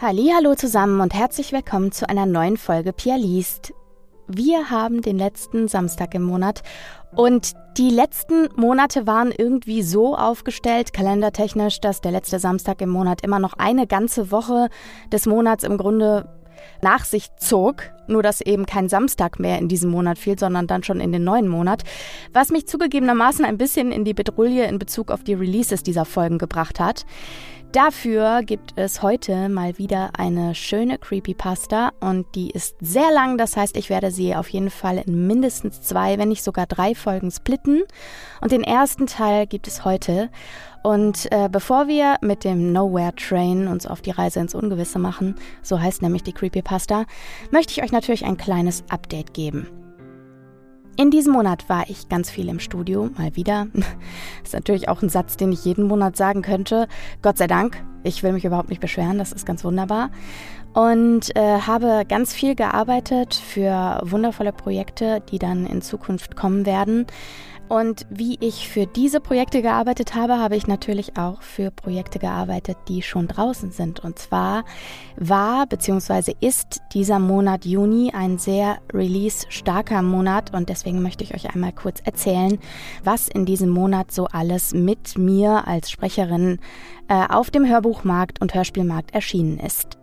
Hallo zusammen und herzlich willkommen zu einer neuen Folge Pia liest. Wir haben den letzten Samstag im Monat und die letzten Monate waren irgendwie so aufgestellt, kalendertechnisch, dass der letzte Samstag im Monat immer noch eine ganze Woche des Monats im Grunde nach sich zog, nur dass eben kein Samstag mehr in diesem Monat fiel, sondern dann schon in den neuen Monat, was mich zugegebenermaßen ein bisschen in die Bedrulle in Bezug auf die Releases dieser Folgen gebracht hat. Dafür gibt es heute mal wieder eine schöne Creepypasta und die ist sehr lang. Das heißt, ich werde sie auf jeden Fall in mindestens zwei, wenn nicht sogar drei Folgen splitten. Und den ersten Teil gibt es heute. Und äh, bevor wir mit dem Nowhere Train uns auf die Reise ins Ungewisse machen, so heißt nämlich die Creepypasta, möchte ich euch natürlich ein kleines Update geben. In diesem Monat war ich ganz viel im Studio, mal wieder. ist natürlich auch ein Satz, den ich jeden Monat sagen könnte. Gott sei Dank. Ich will mich überhaupt nicht beschweren, das ist ganz wunderbar. Und äh, habe ganz viel gearbeitet für wundervolle Projekte, die dann in Zukunft kommen werden. Und wie ich für diese Projekte gearbeitet habe, habe ich natürlich auch für Projekte gearbeitet, die schon draußen sind. Und zwar war bzw. ist dieser Monat Juni ein sehr release-starker Monat und deswegen möchte ich euch einmal kurz erzählen, was in diesem Monat so alles mit mir als Sprecherin äh, auf dem Hörbuchmarkt und Hörspielmarkt erschienen ist.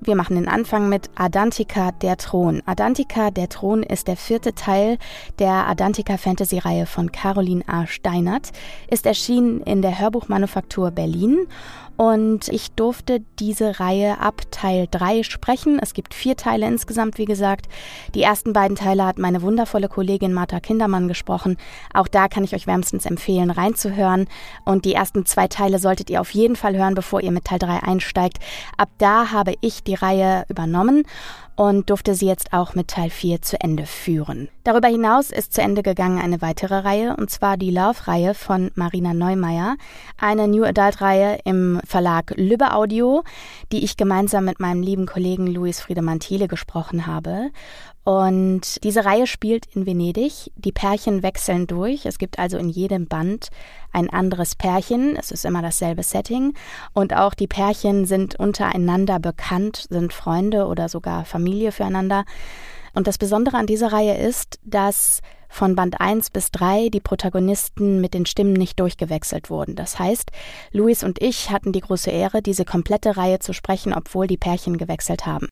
Wir machen den Anfang mit Adantika der Thron. Adantika der Thron ist der vierte Teil der Adantika Fantasy Reihe von Caroline A. Steinert, ist erschienen in der Hörbuchmanufaktur Berlin und ich durfte diese Reihe ab Teil 3 sprechen. Es gibt vier Teile insgesamt, wie gesagt. Die ersten beiden Teile hat meine wundervolle Kollegin Martha Kindermann gesprochen. Auch da kann ich euch wärmstens empfehlen, reinzuhören. Und die ersten zwei Teile solltet ihr auf jeden Fall hören, bevor ihr mit Teil 3 einsteigt. Ab da habe ich die Reihe übernommen und durfte sie jetzt auch mit Teil 4 zu Ende führen. Darüber hinaus ist zu Ende gegangen eine weitere Reihe, und zwar die Love-Reihe von Marina Neumeier, eine New Adult-Reihe im Verlag Lübbe Audio, die ich gemeinsam mit meinem lieben Kollegen Luis Friedemann Thiele gesprochen habe. Und diese Reihe spielt in Venedig. Die Pärchen wechseln durch. Es gibt also in jedem Band ein anderes Pärchen. Es ist immer dasselbe Setting. Und auch die Pärchen sind untereinander bekannt, sind Freunde oder sogar Familie füreinander. Und das Besondere an dieser Reihe ist, dass von Band 1 bis 3 die Protagonisten mit den Stimmen nicht durchgewechselt wurden. Das heißt, Luis und ich hatten die große Ehre, diese komplette Reihe zu sprechen, obwohl die Pärchen gewechselt haben.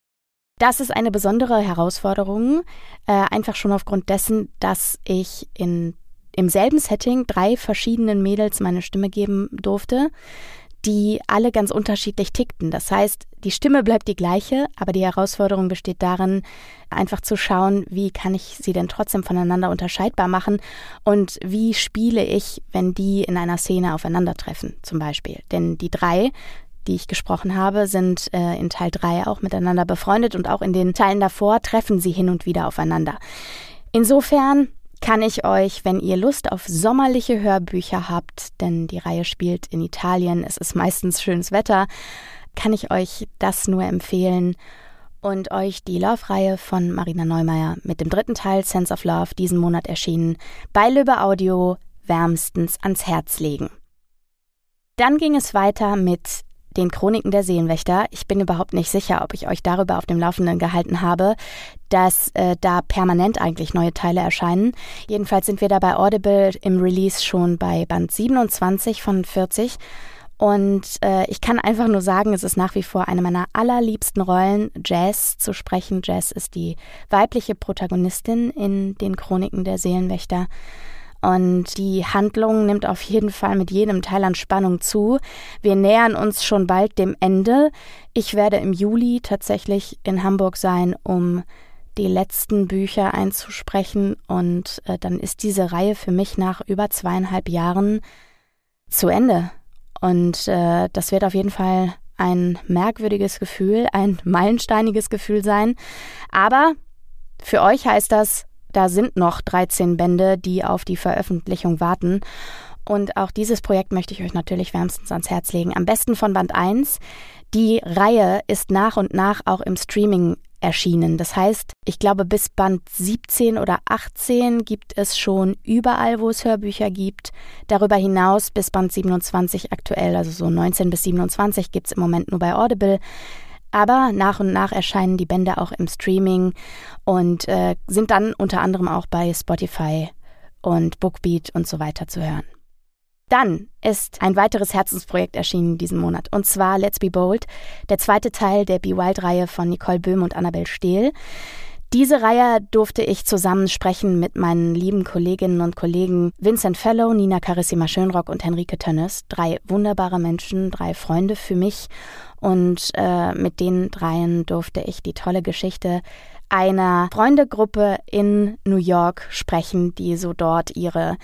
Das ist eine besondere Herausforderung, äh, einfach schon aufgrund dessen, dass ich in, im selben Setting drei verschiedenen Mädels meine Stimme geben durfte, die alle ganz unterschiedlich tickten. Das heißt, die Stimme bleibt die gleiche, aber die Herausforderung besteht darin, einfach zu schauen, wie kann ich sie denn trotzdem voneinander unterscheidbar machen und wie spiele ich, wenn die in einer Szene aufeinandertreffen, zum Beispiel. Denn die drei die ich gesprochen habe, sind äh, in Teil 3 auch miteinander befreundet und auch in den Teilen davor treffen sie hin und wieder aufeinander. Insofern kann ich euch, wenn ihr Lust auf sommerliche Hörbücher habt, denn die Reihe spielt in Italien, es ist meistens schönes Wetter, kann ich euch das nur empfehlen und euch die Love-Reihe von Marina Neumeier mit dem dritten Teil Sense of Love diesen Monat erschienen bei Löbe Audio wärmstens ans Herz legen. Dann ging es weiter mit den Chroniken der Seelenwächter. Ich bin überhaupt nicht sicher, ob ich euch darüber auf dem Laufenden gehalten habe, dass äh, da permanent eigentlich neue Teile erscheinen. Jedenfalls sind wir da bei Audible im Release schon bei Band 27 von 40. Und äh, ich kann einfach nur sagen, es ist nach wie vor eine meiner allerliebsten Rollen, Jazz zu sprechen. Jazz ist die weibliche Protagonistin in den Chroniken der Seelenwächter. Und die Handlung nimmt auf jeden Fall mit jedem Teil an Spannung zu. Wir nähern uns schon bald dem Ende. Ich werde im Juli tatsächlich in Hamburg sein, um die letzten Bücher einzusprechen. Und äh, dann ist diese Reihe für mich nach über zweieinhalb Jahren zu Ende. Und äh, das wird auf jeden Fall ein merkwürdiges Gefühl, ein meilensteiniges Gefühl sein. Aber für euch heißt das, da sind noch 13 Bände, die auf die Veröffentlichung warten. Und auch dieses Projekt möchte ich euch natürlich wärmstens ans Herz legen. Am besten von Band 1. Die Reihe ist nach und nach auch im Streaming erschienen. Das heißt, ich glaube, bis Band 17 oder 18 gibt es schon überall, wo es Hörbücher gibt. Darüber hinaus bis Band 27 aktuell, also so 19 bis 27 gibt es im Moment nur bei Audible. Aber nach und nach erscheinen die Bände auch im Streaming und äh, sind dann unter anderem auch bei Spotify und Bookbeat und so weiter zu hören. Dann ist ein weiteres Herzensprojekt erschienen diesen Monat, und zwar Let's Be Bold, der zweite Teil der Be Wild-Reihe von Nicole Böhm und Annabel Stehl. Diese Reihe durfte ich zusammen sprechen mit meinen lieben Kolleginnen und Kollegen Vincent Fellow, Nina Carissima Schönrock und Henrike Tönnes. Drei wunderbare Menschen, drei Freunde für mich. Und äh, mit den dreien durfte ich die tolle Geschichte einer Freundegruppe in New York sprechen, die so dort ihre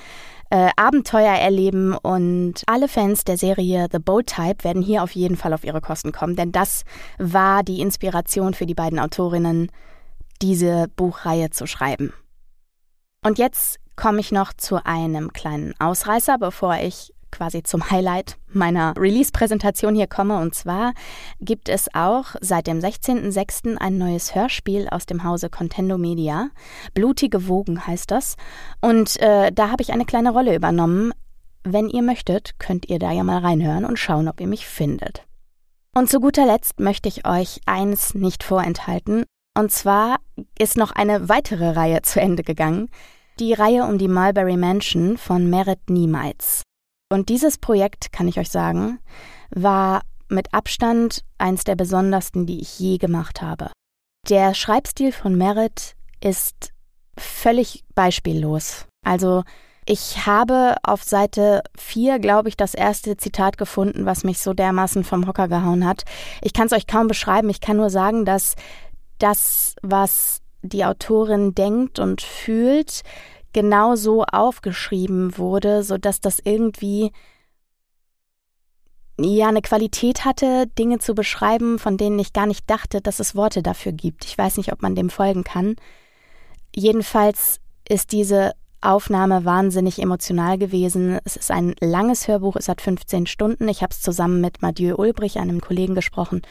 äh, Abenteuer erleben und alle Fans der Serie The Boat Type werden hier auf jeden Fall auf ihre Kosten kommen, denn das war die Inspiration für die beiden Autorinnen, diese Buchreihe zu schreiben. Und jetzt komme ich noch zu einem kleinen Ausreißer, bevor ich quasi zum Highlight meiner Release-Präsentation hier komme. Und zwar gibt es auch seit dem 16.06. ein neues Hörspiel aus dem Hause Contendo Media. Blutige Wogen heißt das. Und äh, da habe ich eine kleine Rolle übernommen. Wenn ihr möchtet, könnt ihr da ja mal reinhören und schauen, ob ihr mich findet. Und zu guter Letzt möchte ich euch eins nicht vorenthalten. Und zwar ist noch eine weitere Reihe zu Ende gegangen. Die Reihe um die Mulberry Mansion von Merit Niemeitz. Und dieses Projekt, kann ich euch sagen, war mit Abstand eins der besondersten, die ich je gemacht habe. Der Schreibstil von Merit ist völlig beispiellos. Also ich habe auf Seite 4, glaube ich, das erste Zitat gefunden, was mich so dermaßen vom Hocker gehauen hat. Ich kann es euch kaum beschreiben. Ich kann nur sagen, dass das, was die Autorin denkt und fühlt, genau so aufgeschrieben wurde, so dass das irgendwie ja eine Qualität hatte, Dinge zu beschreiben, von denen ich gar nicht dachte, dass es Worte dafür gibt. Ich weiß nicht, ob man dem folgen kann. Jedenfalls ist diese Aufnahme wahnsinnig emotional gewesen. Es ist ein langes Hörbuch, es hat 15 Stunden. Ich habe es zusammen mit Mathieu Ulbrich, einem Kollegen, gesprochen.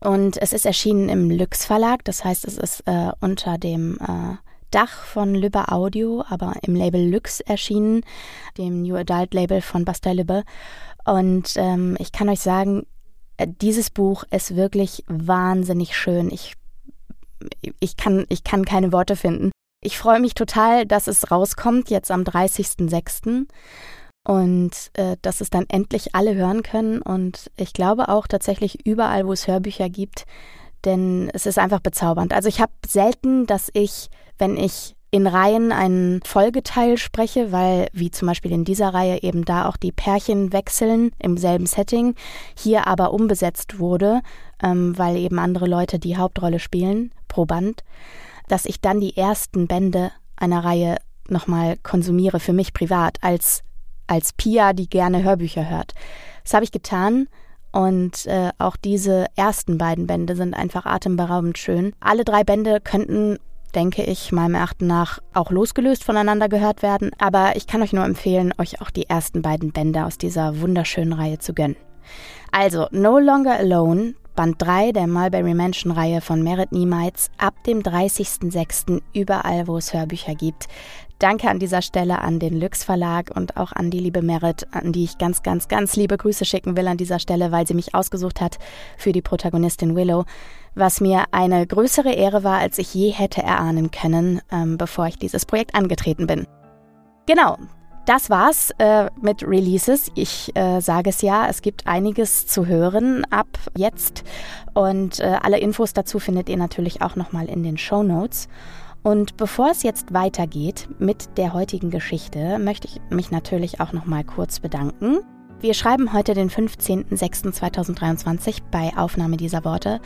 Und es ist erschienen im Lüx Verlag, das heißt, es ist äh, unter dem äh, Dach von Lübbe Audio, aber im Label Lux erschienen, dem New Adult Label von Bastei Lübbe. Und ähm, ich kann euch sagen, äh, dieses Buch ist wirklich wahnsinnig schön. Ich, ich, kann, ich kann keine Worte finden. Ich freue mich total, dass es rauskommt, jetzt am 30.06. Und äh, dass es dann endlich alle hören können. Und ich glaube auch tatsächlich überall, wo es Hörbücher gibt, denn es ist einfach bezaubernd. Also ich habe selten, dass ich wenn ich in Reihen einen Folgeteil spreche, weil wie zum Beispiel in dieser Reihe eben da auch die Pärchen wechseln im selben Setting, hier aber umbesetzt wurde, ähm, weil eben andere Leute die Hauptrolle spielen pro Band, dass ich dann die ersten Bände einer Reihe nochmal konsumiere für mich privat als als Pia, die gerne Hörbücher hört. Das habe ich getan und äh, auch diese ersten beiden Bände sind einfach atemberaubend schön. Alle drei Bände könnten denke ich, meinem Erachten nach auch losgelöst voneinander gehört werden. Aber ich kann euch nur empfehlen, euch auch die ersten beiden Bände aus dieser wunderschönen Reihe zu gönnen. Also, No Longer Alone, Band 3 der Mulberry Mansion Reihe von Merit Niemeitz, ab dem 30.06. überall, wo es Hörbücher gibt. Danke an dieser Stelle an den Lüx Verlag und auch an die liebe Merit, an die ich ganz, ganz, ganz liebe Grüße schicken will an dieser Stelle, weil sie mich ausgesucht hat für die Protagonistin Willow was mir eine größere Ehre war, als ich je hätte erahnen können, ähm, bevor ich dieses Projekt angetreten bin. Genau, das war's äh, mit Releases. Ich äh, sage es ja, es gibt einiges zu hören ab jetzt und äh, alle Infos dazu findet ihr natürlich auch nochmal in den Show Notes. Und bevor es jetzt weitergeht mit der heutigen Geschichte, möchte ich mich natürlich auch nochmal kurz bedanken wir schreiben heute den 15.06.2023 bei Aufnahme dieser Worte,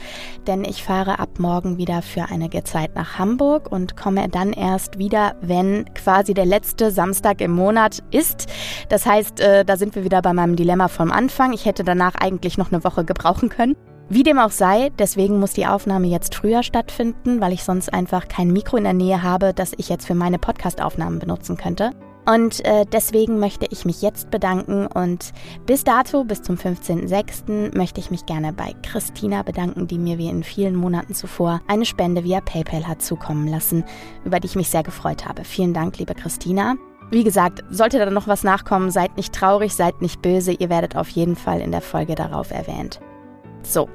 denn ich fahre ab morgen wieder für einige Zeit nach Hamburg und komme dann erst wieder, wenn quasi der letzte Samstag im Monat ist. Das heißt, äh, da sind wir wieder bei meinem Dilemma vom Anfang. Ich hätte danach eigentlich noch eine Woche gebrauchen können. Wie dem auch sei, deswegen muss die Aufnahme jetzt früher stattfinden, weil ich sonst einfach kein Mikro in der Nähe habe, das ich jetzt für meine Podcast-Aufnahmen benutzen könnte. Und äh, deswegen möchte ich mich jetzt bedanken und bis dato, bis zum 15.06., möchte ich mich gerne bei Christina bedanken, die mir wie in vielen Monaten zuvor eine Spende via PayPal hat zukommen lassen, über die ich mich sehr gefreut habe. Vielen Dank, liebe Christina. Wie gesagt, sollte da noch was nachkommen, seid nicht traurig, seid nicht böse, ihr werdet auf jeden Fall in der Folge darauf erwähnt. So,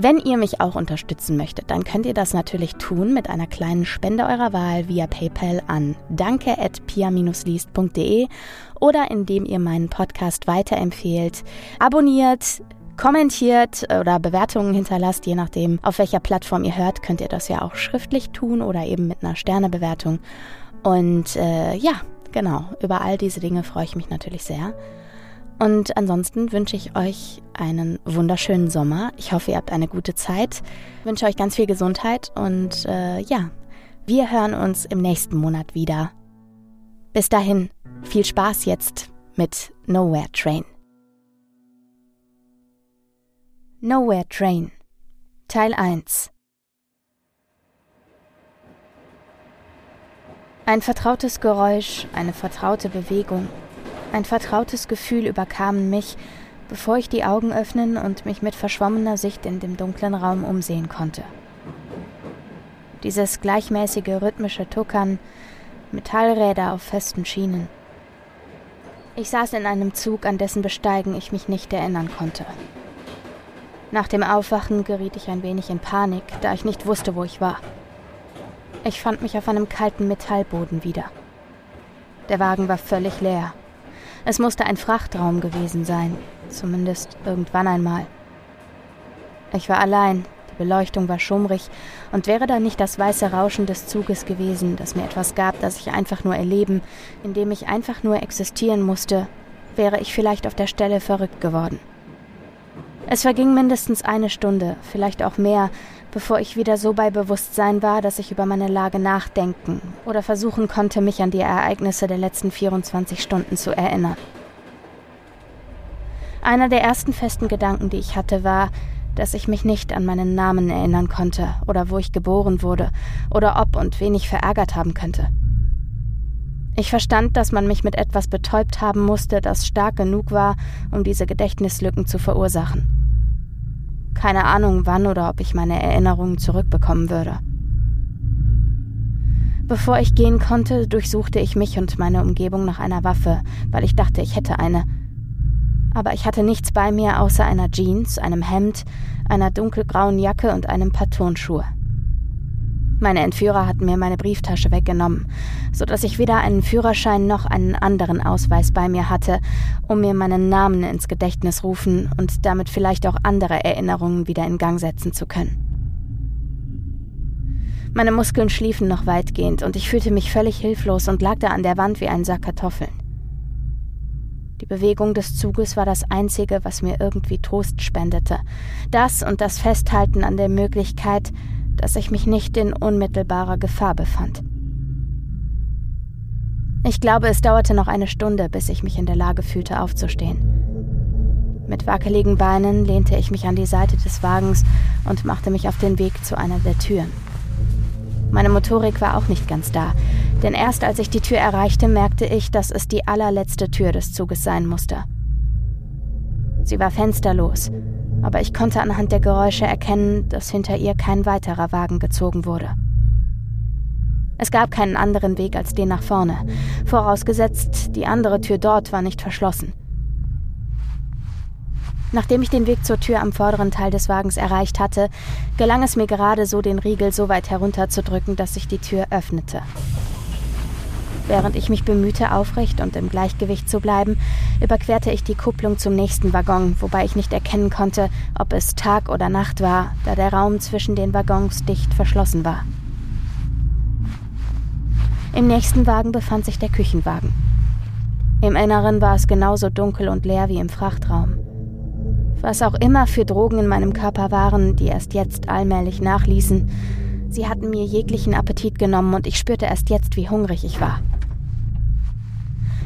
Wenn ihr mich auch unterstützen möchtet, dann könnt ihr das natürlich tun mit einer kleinen Spende eurer Wahl via PayPal an danke@pia-liest.de oder indem ihr meinen Podcast weiterempfehlt, abonniert, kommentiert oder Bewertungen hinterlasst, je nachdem, auf welcher Plattform ihr hört, könnt ihr das ja auch schriftlich tun oder eben mit einer Sternebewertung. Und äh, ja, genau, über all diese Dinge freue ich mich natürlich sehr. Und ansonsten wünsche ich euch einen wunderschönen Sommer. Ich hoffe, ihr habt eine gute Zeit. Ich wünsche euch ganz viel Gesundheit und äh, ja, wir hören uns im nächsten Monat wieder. Bis dahin, viel Spaß jetzt mit Nowhere Train. Nowhere Train Teil 1 Ein vertrautes Geräusch, eine vertraute Bewegung, ein vertrautes Gefühl überkam mich, bevor ich die Augen öffnen und mich mit verschwommener Sicht in dem dunklen Raum umsehen konnte. Dieses gleichmäßige rhythmische Tuckern, Metallräder auf festen Schienen. Ich saß in einem Zug, an dessen Besteigen ich mich nicht erinnern konnte. Nach dem Aufwachen geriet ich ein wenig in Panik, da ich nicht wusste, wo ich war. Ich fand mich auf einem kalten Metallboden wieder. Der Wagen war völlig leer es musste ein Frachtraum gewesen sein, zumindest irgendwann einmal. Ich war allein, die Beleuchtung war schummrig, und wäre da nicht das weiße Rauschen des Zuges gewesen, das mir etwas gab, das ich einfach nur erleben, in dem ich einfach nur existieren musste, wäre ich vielleicht auf der Stelle verrückt geworden. Es verging mindestens eine Stunde, vielleicht auch mehr, bevor ich wieder so bei Bewusstsein war, dass ich über meine Lage nachdenken oder versuchen konnte, mich an die Ereignisse der letzten 24 Stunden zu erinnern. Einer der ersten festen Gedanken, die ich hatte, war, dass ich mich nicht an meinen Namen erinnern konnte oder wo ich geboren wurde oder ob und wen ich verärgert haben könnte. Ich verstand, dass man mich mit etwas betäubt haben musste, das stark genug war, um diese Gedächtnislücken zu verursachen. Keine Ahnung, wann oder ob ich meine Erinnerungen zurückbekommen würde. Bevor ich gehen konnte, durchsuchte ich mich und meine Umgebung nach einer Waffe, weil ich dachte, ich hätte eine. Aber ich hatte nichts bei mir außer einer Jeans, einem Hemd, einer dunkelgrauen Jacke und einem paar Turnschuhe. Meine Entführer hatten mir meine Brieftasche weggenommen, so dass ich weder einen Führerschein noch einen anderen Ausweis bei mir hatte, um mir meinen Namen ins Gedächtnis rufen und damit vielleicht auch andere Erinnerungen wieder in Gang setzen zu können. Meine Muskeln schliefen noch weitgehend und ich fühlte mich völlig hilflos und lag da an der Wand wie ein Sack Kartoffeln. Die Bewegung des Zuges war das Einzige, was mir irgendwie Trost spendete. Das und das Festhalten an der Möglichkeit, dass ich mich nicht in unmittelbarer Gefahr befand. Ich glaube, es dauerte noch eine Stunde, bis ich mich in der Lage fühlte, aufzustehen. Mit wackeligen Beinen lehnte ich mich an die Seite des Wagens und machte mich auf den Weg zu einer der Türen. Meine Motorik war auch nicht ganz da, denn erst als ich die Tür erreichte, merkte ich, dass es die allerletzte Tür des Zuges sein musste. Sie war fensterlos aber ich konnte anhand der Geräusche erkennen, dass hinter ihr kein weiterer Wagen gezogen wurde. Es gab keinen anderen Weg als den nach vorne, vorausgesetzt, die andere Tür dort war nicht verschlossen. Nachdem ich den Weg zur Tür am vorderen Teil des Wagens erreicht hatte, gelang es mir gerade so, den Riegel so weit herunterzudrücken, dass sich die Tür öffnete. Während ich mich bemühte, aufrecht und im Gleichgewicht zu bleiben, überquerte ich die Kupplung zum nächsten Waggon, wobei ich nicht erkennen konnte, ob es Tag oder Nacht war, da der Raum zwischen den Waggons dicht verschlossen war. Im nächsten Wagen befand sich der Küchenwagen. Im Inneren war es genauso dunkel und leer wie im Frachtraum. Was auch immer für Drogen in meinem Körper waren, die erst jetzt allmählich nachließen, sie hatten mir jeglichen Appetit genommen und ich spürte erst jetzt, wie hungrig ich war.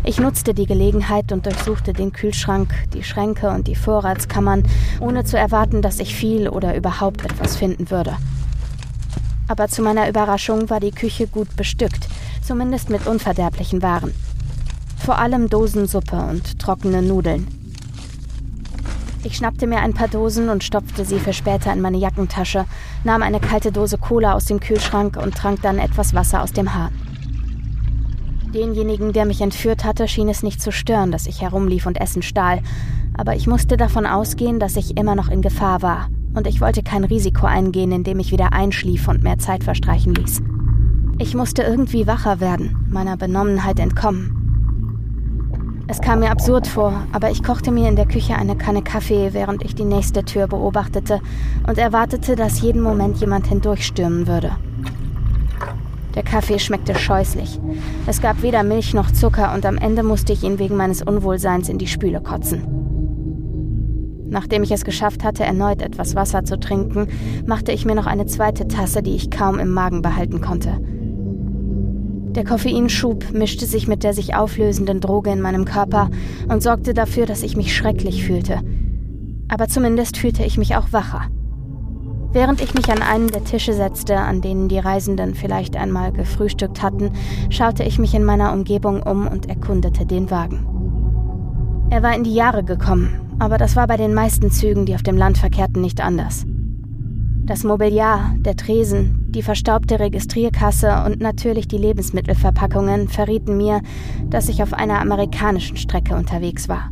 Ich nutzte die Gelegenheit und durchsuchte den Kühlschrank, die Schränke und die Vorratskammern, ohne zu erwarten, dass ich viel oder überhaupt etwas finden würde. Aber zu meiner Überraschung war die Küche gut bestückt, zumindest mit unverderblichen Waren. Vor allem Dosensuppe und trockene Nudeln. Ich schnappte mir ein paar Dosen und stopfte sie für später in meine Jackentasche, nahm eine kalte Dose Cola aus dem Kühlschrank und trank dann etwas Wasser aus dem Hahn. Denjenigen, der mich entführt hatte, schien es nicht zu stören, dass ich herumlief und Essen stahl, aber ich musste davon ausgehen, dass ich immer noch in Gefahr war, und ich wollte kein Risiko eingehen, indem ich wieder einschlief und mehr Zeit verstreichen ließ. Ich musste irgendwie wacher werden, meiner Benommenheit entkommen. Es kam mir absurd vor, aber ich kochte mir in der Küche eine Kanne Kaffee, während ich die nächste Tür beobachtete und erwartete, dass jeden Moment jemand hindurchstürmen würde. Der Kaffee schmeckte scheußlich. Es gab weder Milch noch Zucker und am Ende musste ich ihn wegen meines Unwohlseins in die Spüle kotzen. Nachdem ich es geschafft hatte, erneut etwas Wasser zu trinken, machte ich mir noch eine zweite Tasse, die ich kaum im Magen behalten konnte. Der Koffeinschub mischte sich mit der sich auflösenden Droge in meinem Körper und sorgte dafür, dass ich mich schrecklich fühlte. Aber zumindest fühlte ich mich auch wacher. Während ich mich an einen der Tische setzte, an denen die Reisenden vielleicht einmal gefrühstückt hatten, schaute ich mich in meiner Umgebung um und erkundete den Wagen. Er war in die Jahre gekommen, aber das war bei den meisten Zügen, die auf dem Land verkehrten, nicht anders. Das Mobiliar, der Tresen, die verstaubte Registrierkasse und natürlich die Lebensmittelverpackungen verrieten mir, dass ich auf einer amerikanischen Strecke unterwegs war.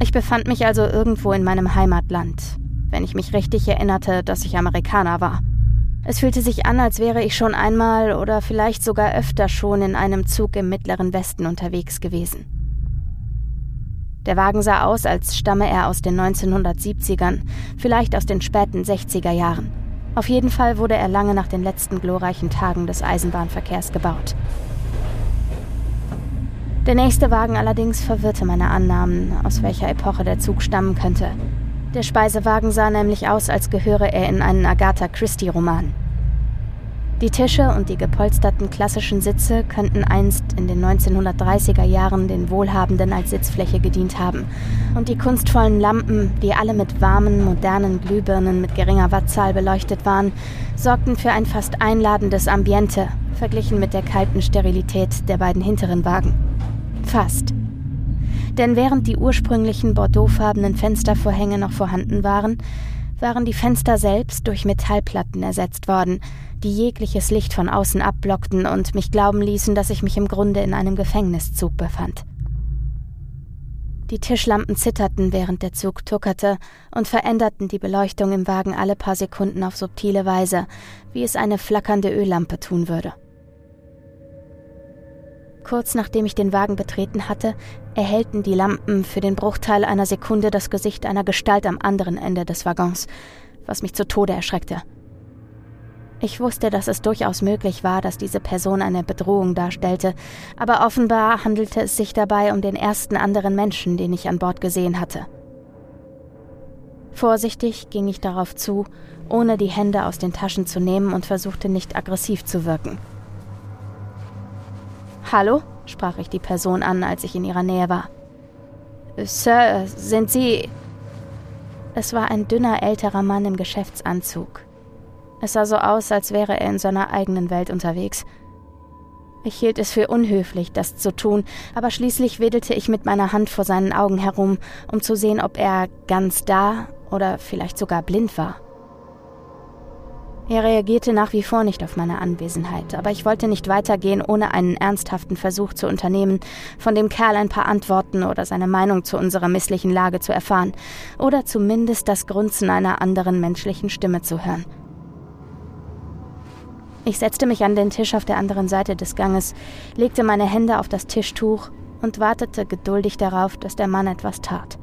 Ich befand mich also irgendwo in meinem Heimatland, wenn ich mich richtig erinnerte, dass ich Amerikaner war. Es fühlte sich an, als wäre ich schon einmal oder vielleicht sogar öfter schon in einem Zug im mittleren Westen unterwegs gewesen. Der Wagen sah aus, als stamme er aus den 1970ern, vielleicht aus den späten 60er Jahren. Auf jeden Fall wurde er lange nach den letzten glorreichen Tagen des Eisenbahnverkehrs gebaut. Der nächste Wagen allerdings verwirrte meine Annahmen, aus welcher Epoche der Zug stammen könnte. Der Speisewagen sah nämlich aus, als gehöre er in einen Agatha Christie-Roman. Die Tische und die gepolsterten klassischen Sitze könnten einst in den 1930er Jahren den Wohlhabenden als Sitzfläche gedient haben. Und die kunstvollen Lampen, die alle mit warmen, modernen Glühbirnen mit geringer Wattzahl beleuchtet waren, sorgten für ein fast einladendes Ambiente, verglichen mit der kalten Sterilität der beiden hinteren Wagen. Fast. Denn während die ursprünglichen bordeauxfarbenen Fenstervorhänge noch vorhanden waren, waren die Fenster selbst durch Metallplatten ersetzt worden, die jegliches Licht von außen abblockten und mich glauben ließen, dass ich mich im Grunde in einem Gefängniszug befand. Die Tischlampen zitterten, während der Zug tuckerte, und veränderten die Beleuchtung im Wagen alle paar Sekunden auf subtile Weise, wie es eine flackernde Öllampe tun würde. Kurz nachdem ich den Wagen betreten hatte, erhellten die Lampen für den Bruchteil einer Sekunde das Gesicht einer Gestalt am anderen Ende des Waggons, was mich zu Tode erschreckte. Ich wusste, dass es durchaus möglich war, dass diese Person eine Bedrohung darstellte, aber offenbar handelte es sich dabei um den ersten anderen Menschen, den ich an Bord gesehen hatte. Vorsichtig ging ich darauf zu, ohne die Hände aus den Taschen zu nehmen und versuchte nicht aggressiv zu wirken. Hallo? sprach ich die Person an, als ich in ihrer Nähe war. Sir, sind Sie. Es war ein dünner älterer Mann im Geschäftsanzug. Es sah so aus, als wäre er in seiner eigenen Welt unterwegs. Ich hielt es für unhöflich, das zu tun, aber schließlich wedelte ich mit meiner Hand vor seinen Augen herum, um zu sehen, ob er ganz da oder vielleicht sogar blind war. Er reagierte nach wie vor nicht auf meine Anwesenheit, aber ich wollte nicht weitergehen, ohne einen ernsthaften Versuch zu unternehmen, von dem Kerl ein paar Antworten oder seine Meinung zu unserer misslichen Lage zu erfahren, oder zumindest das Grunzen einer anderen menschlichen Stimme zu hören. Ich setzte mich an den Tisch auf der anderen Seite des Ganges, legte meine Hände auf das Tischtuch und wartete geduldig darauf, dass der Mann etwas tat.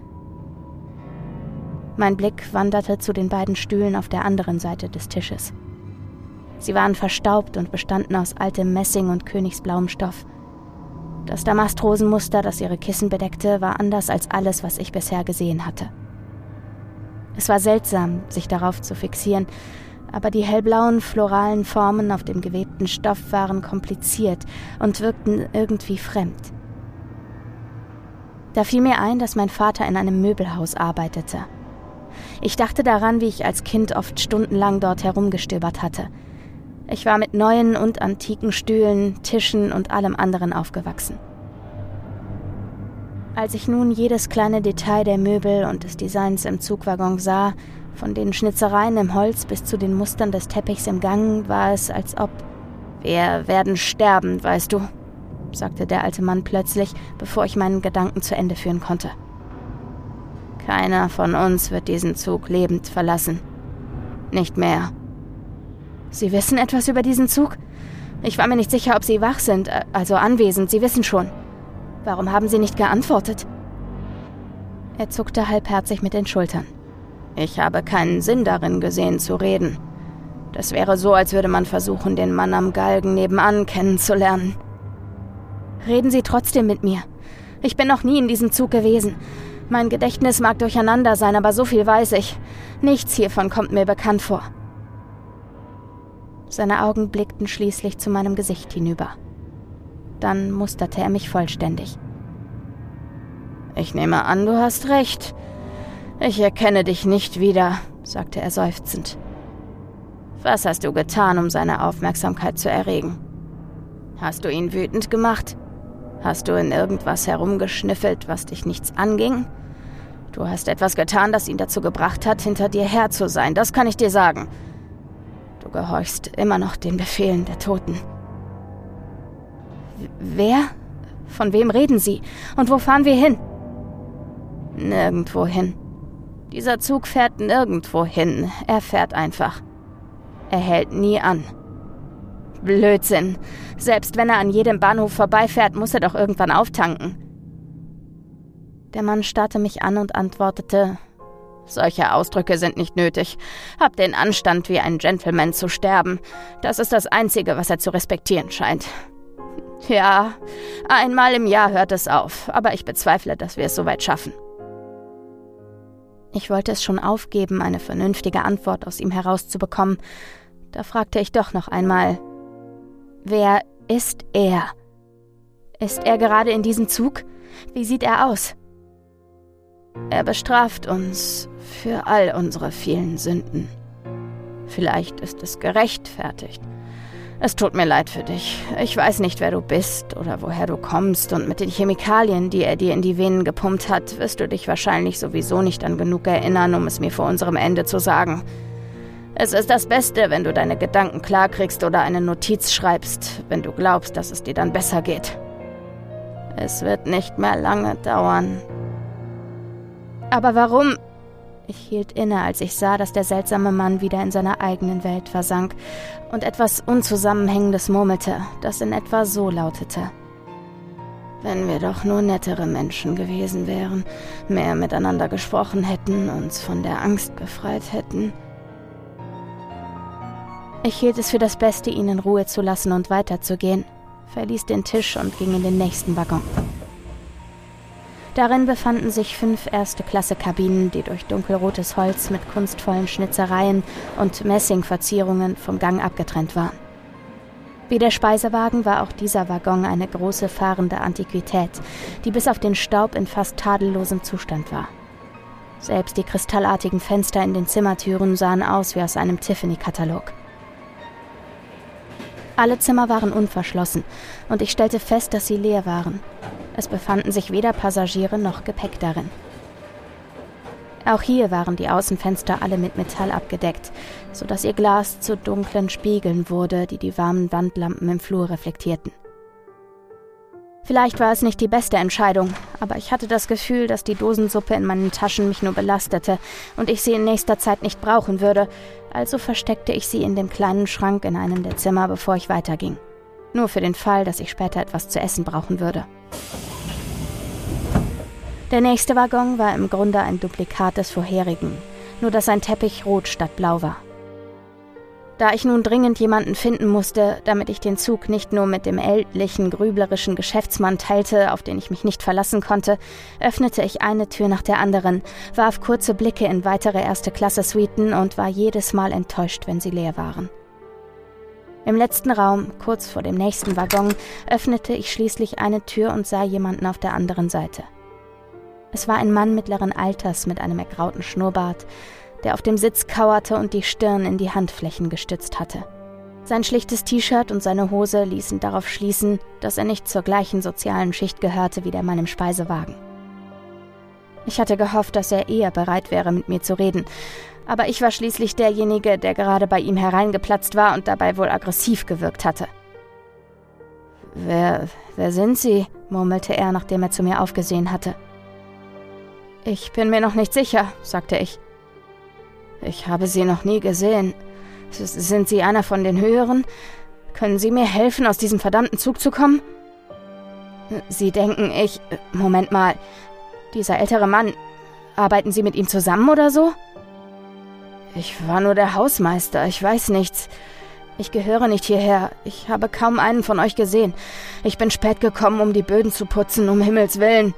Mein Blick wanderte zu den beiden Stühlen auf der anderen Seite des Tisches. Sie waren verstaubt und bestanden aus altem Messing und königsblauem Stoff. Das Damastrosenmuster, das ihre Kissen bedeckte, war anders als alles, was ich bisher gesehen hatte. Es war seltsam, sich darauf zu fixieren, aber die hellblauen floralen Formen auf dem gewebten Stoff waren kompliziert und wirkten irgendwie fremd. Da fiel mir ein, dass mein Vater in einem Möbelhaus arbeitete. Ich dachte daran, wie ich als Kind oft stundenlang dort herumgestöbert hatte. Ich war mit neuen und antiken Stühlen, Tischen und allem anderen aufgewachsen. Als ich nun jedes kleine Detail der Möbel und des Designs im Zugwaggon sah, von den Schnitzereien im Holz bis zu den Mustern des Teppichs im Gang war es, als ob Wir werden sterben, weißt du, sagte der alte Mann plötzlich, bevor ich meinen Gedanken zu Ende führen konnte. Keiner von uns wird diesen Zug lebend verlassen. Nicht mehr. Sie wissen etwas über diesen Zug? Ich war mir nicht sicher, ob Sie wach sind, äh, also anwesend. Sie wissen schon. Warum haben Sie nicht geantwortet? Er zuckte halbherzig mit den Schultern. Ich habe keinen Sinn darin gesehen zu reden. Das wäre so, als würde man versuchen, den Mann am Galgen nebenan kennenzulernen. Reden Sie trotzdem mit mir. Ich bin noch nie in diesem Zug gewesen. Mein Gedächtnis mag durcheinander sein, aber so viel weiß ich. Nichts hiervon kommt mir bekannt vor. Seine Augen blickten schließlich zu meinem Gesicht hinüber. Dann musterte er mich vollständig. Ich nehme an, du hast recht. Ich erkenne dich nicht wieder, sagte er seufzend. Was hast du getan, um seine Aufmerksamkeit zu erregen? Hast du ihn wütend gemacht? Hast du in irgendwas herumgeschnüffelt, was dich nichts anging? Du hast etwas getan, das ihn dazu gebracht hat, hinter dir her zu sein, das kann ich dir sagen. Du gehorchst immer noch den Befehlen der Toten. Wer? Von wem reden Sie? Und wo fahren wir hin? Nirgendwo hin. Dieser Zug fährt nirgendwo hin. Er fährt einfach. Er hält nie an. Blödsinn. Selbst wenn er an jedem Bahnhof vorbeifährt, muss er doch irgendwann auftanken. Der Mann starrte mich an und antwortete Solche Ausdrücke sind nicht nötig. Hab den Anstand, wie ein Gentleman zu sterben. Das ist das Einzige, was er zu respektieren scheint. Ja, einmal im Jahr hört es auf, aber ich bezweifle, dass wir es so weit schaffen. Ich wollte es schon aufgeben, eine vernünftige Antwort aus ihm herauszubekommen. Da fragte ich doch noch einmal, wer ist er? Ist er gerade in diesem Zug? Wie sieht er aus? Er bestraft uns für all unsere vielen Sünden. Vielleicht ist es gerechtfertigt. Es tut mir leid für dich. Ich weiß nicht, wer du bist oder woher du kommst, und mit den Chemikalien, die er dir in die Venen gepumpt hat, wirst du dich wahrscheinlich sowieso nicht an genug erinnern, um es mir vor unserem Ende zu sagen. Es ist das Beste, wenn du deine Gedanken klarkriegst oder eine Notiz schreibst, wenn du glaubst, dass es dir dann besser geht. Es wird nicht mehr lange dauern, aber warum? Ich hielt inne, als ich sah, dass der seltsame Mann wieder in seiner eigenen Welt versank und etwas Unzusammenhängendes murmelte, das in etwa so lautete. Wenn wir doch nur nettere Menschen gewesen wären, mehr miteinander gesprochen hätten, uns von der Angst befreit hätten. Ich hielt es für das Beste, ihn in Ruhe zu lassen und weiterzugehen, verließ den Tisch und ging in den nächsten Waggon. Darin befanden sich fünf Erste-Klasse-Kabinen, die durch dunkelrotes Holz mit kunstvollen Schnitzereien und Messingverzierungen vom Gang abgetrennt waren. Wie der Speisewagen war auch dieser Waggon eine große fahrende Antiquität, die bis auf den Staub in fast tadellosem Zustand war. Selbst die kristallartigen Fenster in den Zimmertüren sahen aus wie aus einem Tiffany-Katalog. Alle Zimmer waren unverschlossen, und ich stellte fest, dass sie leer waren. Es befanden sich weder Passagiere noch Gepäck darin. Auch hier waren die Außenfenster alle mit Metall abgedeckt, so dass ihr Glas zu dunklen Spiegeln wurde, die die warmen Wandlampen im Flur reflektierten. Vielleicht war es nicht die beste Entscheidung, aber ich hatte das Gefühl, dass die Dosensuppe in meinen Taschen mich nur belastete und ich sie in nächster Zeit nicht brauchen würde, also versteckte ich sie in dem kleinen Schrank in einem der Zimmer, bevor ich weiterging. Nur für den Fall, dass ich später etwas zu essen brauchen würde. Der nächste Waggon war im Grunde ein Duplikat des vorherigen, nur dass sein Teppich rot statt blau war. Da ich nun dringend jemanden finden musste, damit ich den Zug nicht nur mit dem ältlichen, grüblerischen Geschäftsmann teilte, auf den ich mich nicht verlassen konnte, öffnete ich eine Tür nach der anderen, warf kurze Blicke in weitere Erste-Klasse-Suiten und war jedes Mal enttäuscht, wenn sie leer waren. Im letzten Raum, kurz vor dem nächsten Waggon, öffnete ich schließlich eine Tür und sah jemanden auf der anderen Seite. Es war ein Mann mittleren Alters mit einem ergrauten Schnurrbart, der auf dem Sitz kauerte und die Stirn in die Handflächen gestützt hatte. Sein schlichtes T-Shirt und seine Hose ließen darauf schließen, dass er nicht zur gleichen sozialen Schicht gehörte wie der Mann im Speisewagen. Ich hatte gehofft, dass er eher bereit wäre, mit mir zu reden, aber ich war schließlich derjenige, der gerade bei ihm hereingeplatzt war und dabei wohl aggressiv gewirkt hatte. Wer, wer sind Sie? murmelte er, nachdem er zu mir aufgesehen hatte. Ich bin mir noch nicht sicher, sagte ich. Ich habe Sie noch nie gesehen. Sind Sie einer von den Höheren? Können Sie mir helfen, aus diesem verdammten Zug zu kommen? Sie denken, ich. Moment mal. Dieser ältere Mann. Arbeiten Sie mit ihm zusammen oder so? Ich war nur der Hausmeister, ich weiß nichts. Ich gehöre nicht hierher. Ich habe kaum einen von euch gesehen. Ich bin spät gekommen, um die Böden zu putzen, um Himmels willen.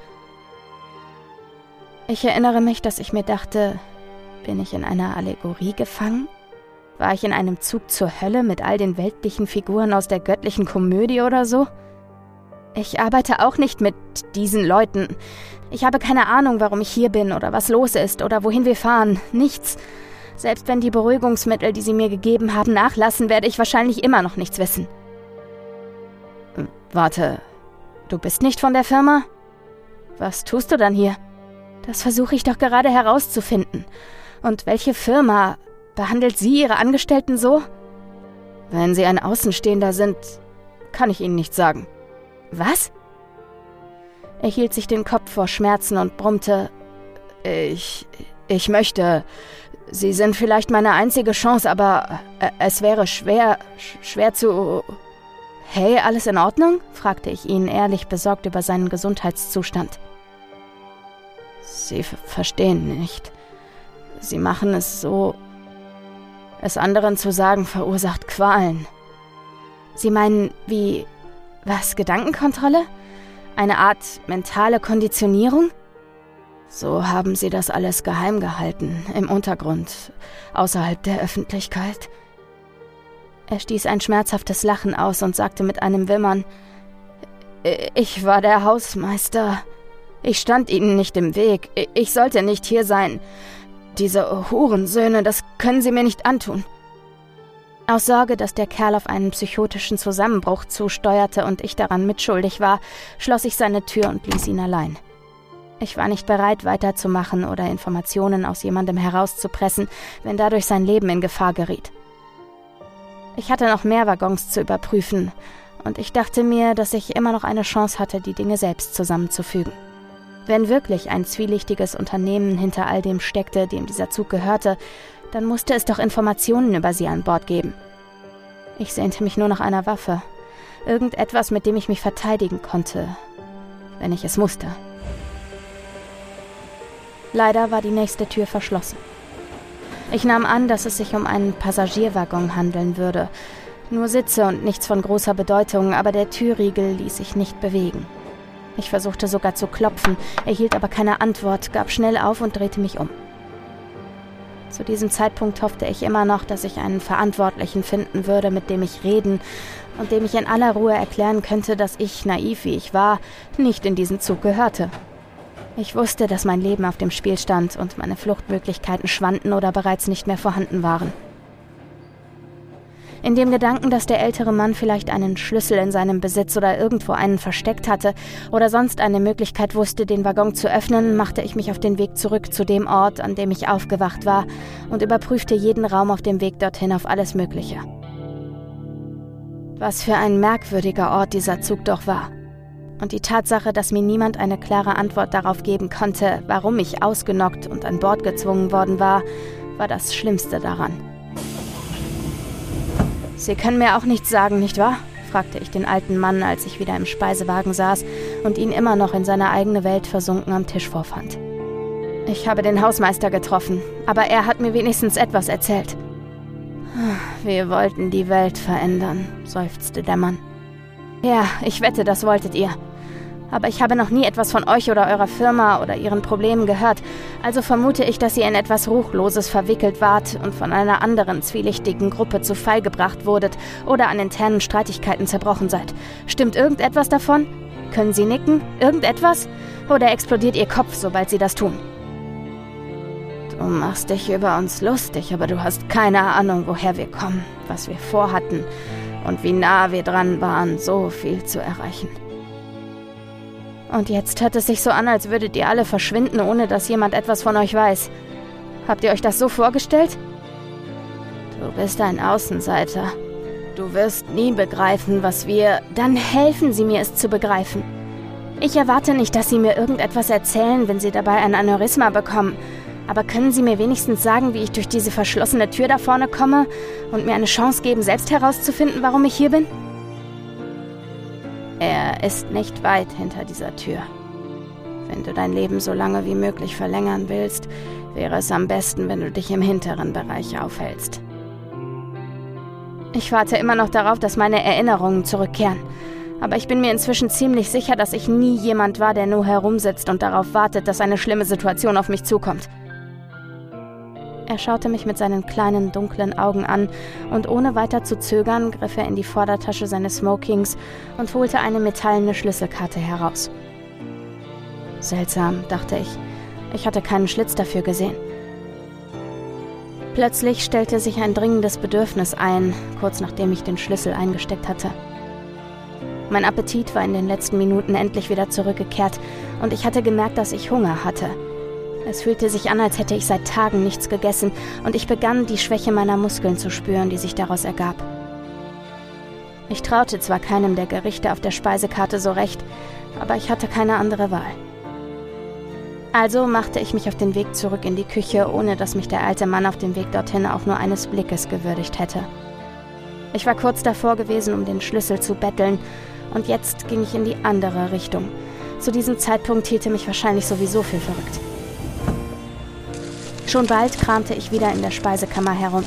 Ich erinnere mich, dass ich mir dachte, bin ich in einer Allegorie gefangen? War ich in einem Zug zur Hölle mit all den weltlichen Figuren aus der göttlichen Komödie oder so? Ich arbeite auch nicht mit diesen Leuten. Ich habe keine Ahnung, warum ich hier bin oder was los ist oder wohin wir fahren. Nichts. Selbst wenn die Beruhigungsmittel, die sie mir gegeben haben, nachlassen, werde ich wahrscheinlich immer noch nichts wissen. Warte, du bist nicht von der Firma? Was tust du dann hier? Das versuche ich doch gerade herauszufinden. Und welche Firma behandelt sie ihre Angestellten so? Wenn sie ein Außenstehender sind, kann ich Ihnen nicht sagen. Was? Er hielt sich den Kopf vor Schmerzen und brummte. Ich. Ich möchte. Sie sind vielleicht meine einzige Chance, aber äh, es wäre schwer. schwer zu. Hey, alles in Ordnung? fragte ich ihn, ehrlich besorgt über seinen Gesundheitszustand. Sie verstehen nicht. Sie machen es so. Es anderen zu sagen verursacht Qualen. Sie meinen, wie was, Gedankenkontrolle? Eine Art mentale Konditionierung? So haben sie das alles geheim gehalten, im Untergrund, außerhalb der Öffentlichkeit. Er stieß ein schmerzhaftes Lachen aus und sagte mit einem Wimmern Ich war der Hausmeister. Ich stand ihnen nicht im Weg. Ich sollte nicht hier sein. Diese Hurensöhne, das können sie mir nicht antun. Aus Sorge, dass der Kerl auf einen psychotischen Zusammenbruch zusteuerte und ich daran mitschuldig war, schloss ich seine Tür und ließ ihn allein. Ich war nicht bereit, weiterzumachen oder Informationen aus jemandem herauszupressen, wenn dadurch sein Leben in Gefahr geriet. Ich hatte noch mehr Waggons zu überprüfen, und ich dachte mir, dass ich immer noch eine Chance hatte, die Dinge selbst zusammenzufügen. Wenn wirklich ein zwielichtiges Unternehmen hinter all dem steckte, dem dieser Zug gehörte, dann musste es doch Informationen über sie an Bord geben. Ich sehnte mich nur nach einer Waffe. Irgendetwas, mit dem ich mich verteidigen konnte, wenn ich es musste. Leider war die nächste Tür verschlossen. Ich nahm an, dass es sich um einen Passagierwaggon handeln würde. Nur Sitze und nichts von großer Bedeutung, aber der Türriegel ließ sich nicht bewegen. Ich versuchte sogar zu klopfen, erhielt aber keine Antwort, gab schnell auf und drehte mich um. Zu diesem Zeitpunkt hoffte ich immer noch, dass ich einen Verantwortlichen finden würde, mit dem ich reden und dem ich in aller Ruhe erklären könnte, dass ich, naiv wie ich war, nicht in diesen Zug gehörte. Ich wusste, dass mein Leben auf dem Spiel stand und meine Fluchtmöglichkeiten schwanden oder bereits nicht mehr vorhanden waren. In dem Gedanken, dass der ältere Mann vielleicht einen Schlüssel in seinem Besitz oder irgendwo einen versteckt hatte oder sonst eine Möglichkeit wusste, den Waggon zu öffnen, machte ich mich auf den Weg zurück zu dem Ort, an dem ich aufgewacht war, und überprüfte jeden Raum auf dem Weg dorthin auf alles Mögliche. Was für ein merkwürdiger Ort dieser Zug doch war. Und die Tatsache, dass mir niemand eine klare Antwort darauf geben konnte, warum ich ausgenockt und an Bord gezwungen worden war, war das Schlimmste daran. Sie können mir auch nichts sagen, nicht wahr? fragte ich den alten Mann, als ich wieder im Speisewagen saß und ihn immer noch in seine eigene Welt versunken am Tisch vorfand. Ich habe den Hausmeister getroffen, aber er hat mir wenigstens etwas erzählt. Wir wollten die Welt verändern, seufzte der Mann. Ja, ich wette, das wolltet ihr aber ich habe noch nie etwas von euch oder eurer Firma oder ihren Problemen gehört, also vermute ich, dass ihr in etwas Ruchloses verwickelt wart und von einer anderen zwielichtigen Gruppe zu Fall gebracht wurdet oder an internen Streitigkeiten zerbrochen seid. Stimmt irgendetwas davon? Können Sie nicken? Irgendetwas? Oder explodiert Ihr Kopf, sobald Sie das tun? Du machst dich über uns lustig, aber du hast keine Ahnung, woher wir kommen, was wir vorhatten und wie nah wir dran waren, so viel zu erreichen. Und jetzt hört es sich so an, als würdet ihr alle verschwinden, ohne dass jemand etwas von euch weiß. Habt ihr euch das so vorgestellt? Du bist ein Außenseiter. Du wirst nie begreifen, was wir... Dann helfen Sie mir, es zu begreifen. Ich erwarte nicht, dass Sie mir irgendetwas erzählen, wenn Sie dabei ein Aneurysma bekommen. Aber können Sie mir wenigstens sagen, wie ich durch diese verschlossene Tür da vorne komme und mir eine Chance geben, selbst herauszufinden, warum ich hier bin? Er ist nicht weit hinter dieser Tür. Wenn du dein Leben so lange wie möglich verlängern willst, wäre es am besten, wenn du dich im hinteren Bereich aufhältst. Ich warte immer noch darauf, dass meine Erinnerungen zurückkehren. Aber ich bin mir inzwischen ziemlich sicher, dass ich nie jemand war, der nur herumsitzt und darauf wartet, dass eine schlimme Situation auf mich zukommt. Er schaute mich mit seinen kleinen, dunklen Augen an, und ohne weiter zu zögern griff er in die Vordertasche seines Smokings und holte eine metallene Schlüsselkarte heraus. Seltsam, dachte ich. Ich hatte keinen Schlitz dafür gesehen. Plötzlich stellte sich ein dringendes Bedürfnis ein, kurz nachdem ich den Schlüssel eingesteckt hatte. Mein Appetit war in den letzten Minuten endlich wieder zurückgekehrt und ich hatte gemerkt, dass ich Hunger hatte. Es fühlte sich an, als hätte ich seit Tagen nichts gegessen, und ich begann, die Schwäche meiner Muskeln zu spüren, die sich daraus ergab. Ich traute zwar keinem der Gerichte auf der Speisekarte so recht, aber ich hatte keine andere Wahl. Also machte ich mich auf den Weg zurück in die Küche, ohne dass mich der alte Mann auf dem Weg dorthin auch nur eines Blickes gewürdigt hätte. Ich war kurz davor gewesen, um den Schlüssel zu betteln, und jetzt ging ich in die andere Richtung. Zu diesem Zeitpunkt hielte mich wahrscheinlich sowieso für verrückt. Schon bald kramte ich wieder in der Speisekammer herum,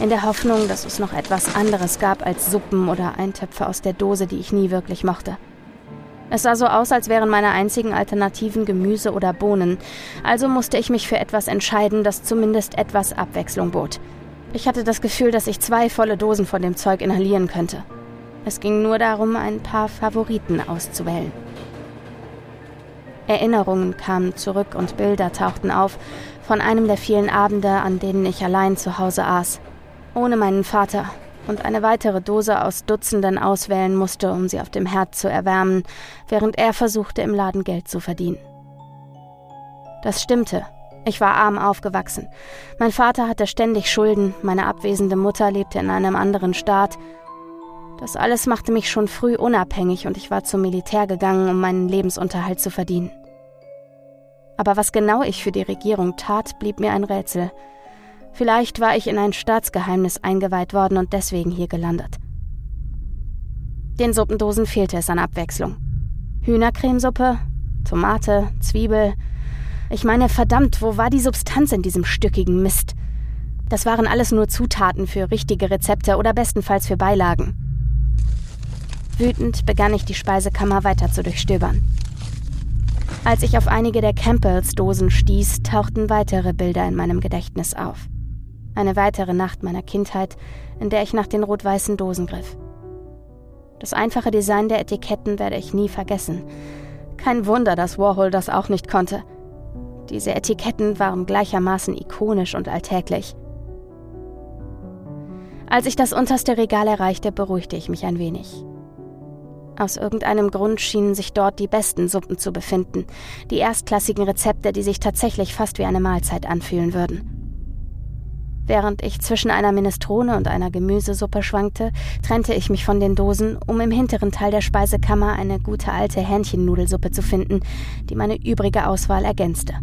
in der Hoffnung, dass es noch etwas anderes gab als Suppen oder Eintöpfe aus der Dose, die ich nie wirklich mochte. Es sah so aus, als wären meine einzigen Alternativen Gemüse oder Bohnen, also musste ich mich für etwas entscheiden, das zumindest etwas Abwechslung bot. Ich hatte das Gefühl, dass ich zwei volle Dosen von dem Zeug inhalieren könnte. Es ging nur darum, ein paar Favoriten auszuwählen. Erinnerungen kamen zurück und Bilder tauchten auf, von einem der vielen Abende, an denen ich allein zu Hause aß, ohne meinen Vater und eine weitere Dose aus Dutzenden auswählen musste, um sie auf dem Herd zu erwärmen, während er versuchte, im Laden Geld zu verdienen. Das stimmte. Ich war arm aufgewachsen. Mein Vater hatte ständig Schulden, meine abwesende Mutter lebte in einem anderen Staat. Das alles machte mich schon früh unabhängig und ich war zum Militär gegangen, um meinen Lebensunterhalt zu verdienen. Aber was genau ich für die Regierung tat, blieb mir ein Rätsel. Vielleicht war ich in ein Staatsgeheimnis eingeweiht worden und deswegen hier gelandet. Den Suppendosen fehlte es an Abwechslung. Hühnercremesuppe, Tomate, Zwiebel. Ich meine, verdammt, wo war die Substanz in diesem stückigen Mist? Das waren alles nur Zutaten für richtige Rezepte oder bestenfalls für Beilagen. Wütend begann ich die Speisekammer weiter zu durchstöbern. Als ich auf einige der Campbells-Dosen stieß, tauchten weitere Bilder in meinem Gedächtnis auf. Eine weitere Nacht meiner Kindheit, in der ich nach den rot-weißen Dosen griff. Das einfache Design der Etiketten werde ich nie vergessen. Kein Wunder, dass Warhol das auch nicht konnte. Diese Etiketten waren gleichermaßen ikonisch und alltäglich. Als ich das unterste Regal erreichte, beruhigte ich mich ein wenig. Aus irgendeinem Grund schienen sich dort die besten Suppen zu befinden, die erstklassigen Rezepte, die sich tatsächlich fast wie eine Mahlzeit anfühlen würden. Während ich zwischen einer Minestrone und einer Gemüsesuppe schwankte, trennte ich mich von den Dosen, um im hinteren Teil der Speisekammer eine gute alte Hähnchennudelsuppe zu finden, die meine übrige Auswahl ergänzte.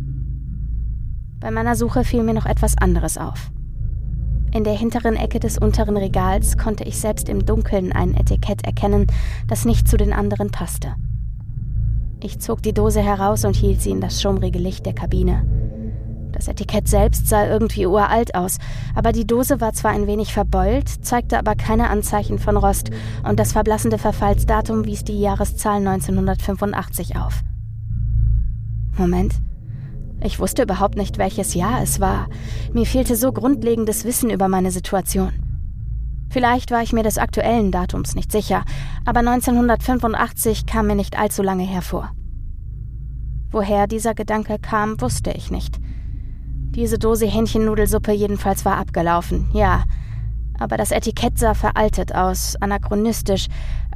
Bei meiner Suche fiel mir noch etwas anderes auf. In der hinteren Ecke des unteren Regals konnte ich selbst im Dunkeln ein Etikett erkennen, das nicht zu den anderen passte. Ich zog die Dose heraus und hielt sie in das schummrige Licht der Kabine. Das Etikett selbst sah irgendwie uralt aus, aber die Dose war zwar ein wenig verbeult, zeigte aber keine Anzeichen von Rost und das verblassende Verfallsdatum wies die Jahreszahl 1985 auf. Moment, ich wusste überhaupt nicht, welches Jahr es war. Mir fehlte so grundlegendes Wissen über meine Situation. Vielleicht war ich mir des aktuellen Datums nicht sicher, aber 1985 kam mir nicht allzu lange hervor. Woher dieser Gedanke kam, wusste ich nicht. Diese Dose Hähnchennudelsuppe jedenfalls war abgelaufen, ja. Aber das Etikett sah veraltet aus, anachronistisch,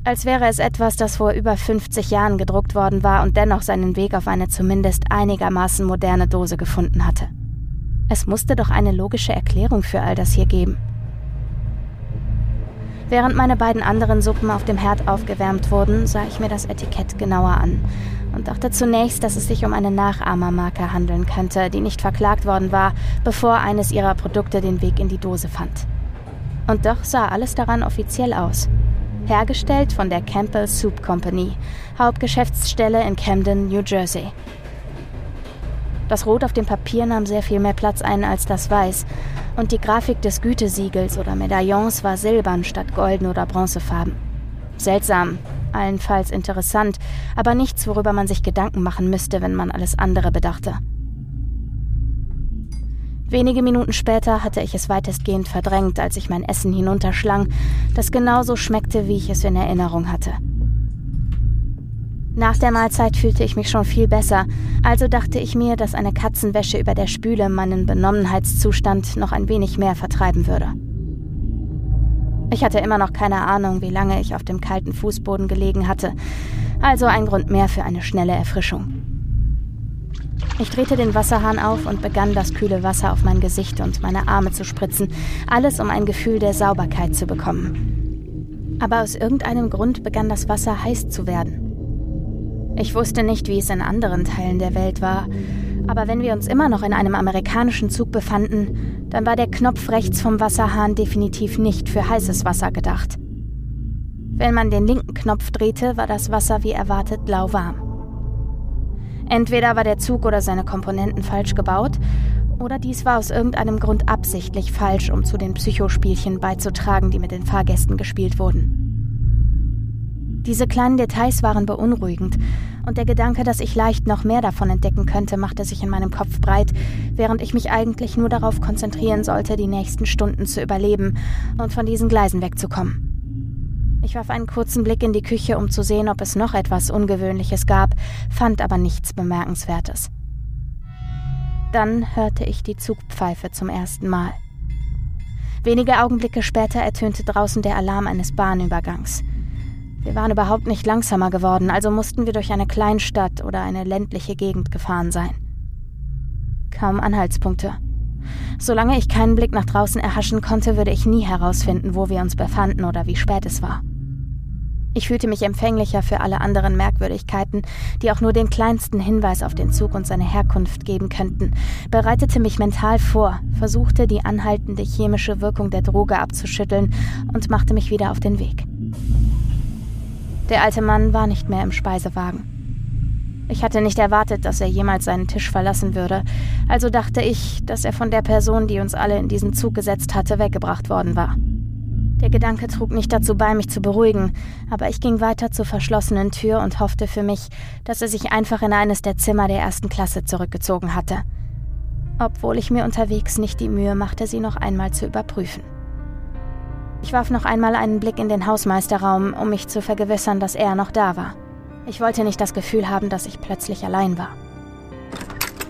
als wäre es etwas, das vor über 50 Jahren gedruckt worden war und dennoch seinen Weg auf eine zumindest einigermaßen moderne Dose gefunden hatte. Es musste doch eine logische Erklärung für all das hier geben. Während meine beiden anderen Suppen auf dem Herd aufgewärmt wurden, sah ich mir das Etikett genauer an und dachte zunächst, dass es sich um eine Nachahmermarke handeln könnte, die nicht verklagt worden war, bevor eines ihrer Produkte den Weg in die Dose fand. Und doch sah alles daran offiziell aus. Hergestellt von der Campbell Soup Company, Hauptgeschäftsstelle in Camden, New Jersey. Das Rot auf dem Papier nahm sehr viel mehr Platz ein als das Weiß, und die Grafik des Gütesiegels oder Medaillons war silbern statt golden oder bronzefarben. Seltsam, allenfalls interessant, aber nichts, worüber man sich Gedanken machen müsste, wenn man alles andere bedachte. Wenige Minuten später hatte ich es weitestgehend verdrängt, als ich mein Essen hinunterschlang, das genauso schmeckte, wie ich es in Erinnerung hatte. Nach der Mahlzeit fühlte ich mich schon viel besser, also dachte ich mir, dass eine Katzenwäsche über der Spüle meinen Benommenheitszustand noch ein wenig mehr vertreiben würde. Ich hatte immer noch keine Ahnung, wie lange ich auf dem kalten Fußboden gelegen hatte, also ein Grund mehr für eine schnelle Erfrischung. Ich drehte den Wasserhahn auf und begann das kühle Wasser auf mein Gesicht und meine Arme zu spritzen, alles um ein Gefühl der Sauberkeit zu bekommen. Aber aus irgendeinem Grund begann das Wasser heiß zu werden. Ich wusste nicht, wie es in anderen Teilen der Welt war, aber wenn wir uns immer noch in einem amerikanischen Zug befanden, dann war der Knopf rechts vom Wasserhahn definitiv nicht für heißes Wasser gedacht. Wenn man den linken Knopf drehte, war das Wasser wie erwartet lauwarm. Entweder war der Zug oder seine Komponenten falsch gebaut, oder dies war aus irgendeinem Grund absichtlich falsch, um zu den Psychospielchen beizutragen, die mit den Fahrgästen gespielt wurden. Diese kleinen Details waren beunruhigend, und der Gedanke, dass ich leicht noch mehr davon entdecken könnte, machte sich in meinem Kopf breit, während ich mich eigentlich nur darauf konzentrieren sollte, die nächsten Stunden zu überleben und von diesen Gleisen wegzukommen. Ich warf einen kurzen Blick in die Küche, um zu sehen, ob es noch etwas Ungewöhnliches gab, fand aber nichts Bemerkenswertes. Dann hörte ich die Zugpfeife zum ersten Mal. Wenige Augenblicke später ertönte draußen der Alarm eines Bahnübergangs. Wir waren überhaupt nicht langsamer geworden, also mussten wir durch eine Kleinstadt oder eine ländliche Gegend gefahren sein. Kaum Anhaltspunkte. Solange ich keinen Blick nach draußen erhaschen konnte, würde ich nie herausfinden, wo wir uns befanden oder wie spät es war. Ich fühlte mich empfänglicher für alle anderen Merkwürdigkeiten, die auch nur den kleinsten Hinweis auf den Zug und seine Herkunft geben könnten, bereitete mich mental vor, versuchte die anhaltende chemische Wirkung der Droge abzuschütteln und machte mich wieder auf den Weg. Der alte Mann war nicht mehr im Speisewagen. Ich hatte nicht erwartet, dass er jemals seinen Tisch verlassen würde, also dachte ich, dass er von der Person, die uns alle in diesen Zug gesetzt hatte, weggebracht worden war. Der Gedanke trug nicht dazu bei, mich zu beruhigen, aber ich ging weiter zur verschlossenen Tür und hoffte für mich, dass er sich einfach in eines der Zimmer der ersten Klasse zurückgezogen hatte. Obwohl ich mir unterwegs nicht die Mühe machte, sie noch einmal zu überprüfen. Ich warf noch einmal einen Blick in den Hausmeisterraum, um mich zu vergewissern, dass er noch da war. Ich wollte nicht das Gefühl haben, dass ich plötzlich allein war.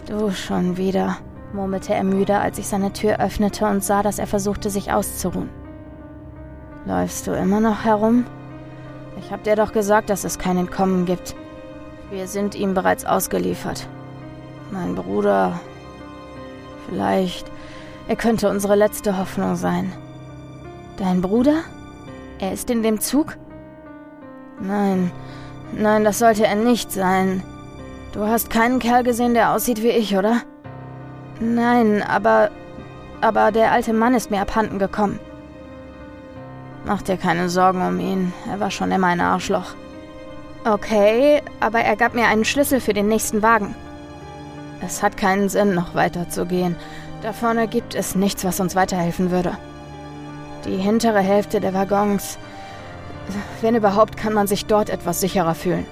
Du schon wieder, murmelte er müde, als ich seine Tür öffnete und sah, dass er versuchte, sich auszuruhen. Läufst du immer noch herum? Ich hab dir doch gesagt, dass es kein Entkommen gibt. Wir sind ihm bereits ausgeliefert. Mein Bruder. Vielleicht. Er könnte unsere letzte Hoffnung sein. Dein Bruder? Er ist in dem Zug? Nein, nein, das sollte er nicht sein. Du hast keinen Kerl gesehen, der aussieht wie ich, oder? Nein, aber. Aber der alte Mann ist mir abhanden gekommen. Mach dir keine Sorgen um ihn. Er war schon immer ein Arschloch. Okay, aber er gab mir einen Schlüssel für den nächsten Wagen. Es hat keinen Sinn, noch weiter zu gehen. Da vorne gibt es nichts, was uns weiterhelfen würde. Die hintere Hälfte der Waggons. Wenn überhaupt, kann man sich dort etwas sicherer fühlen.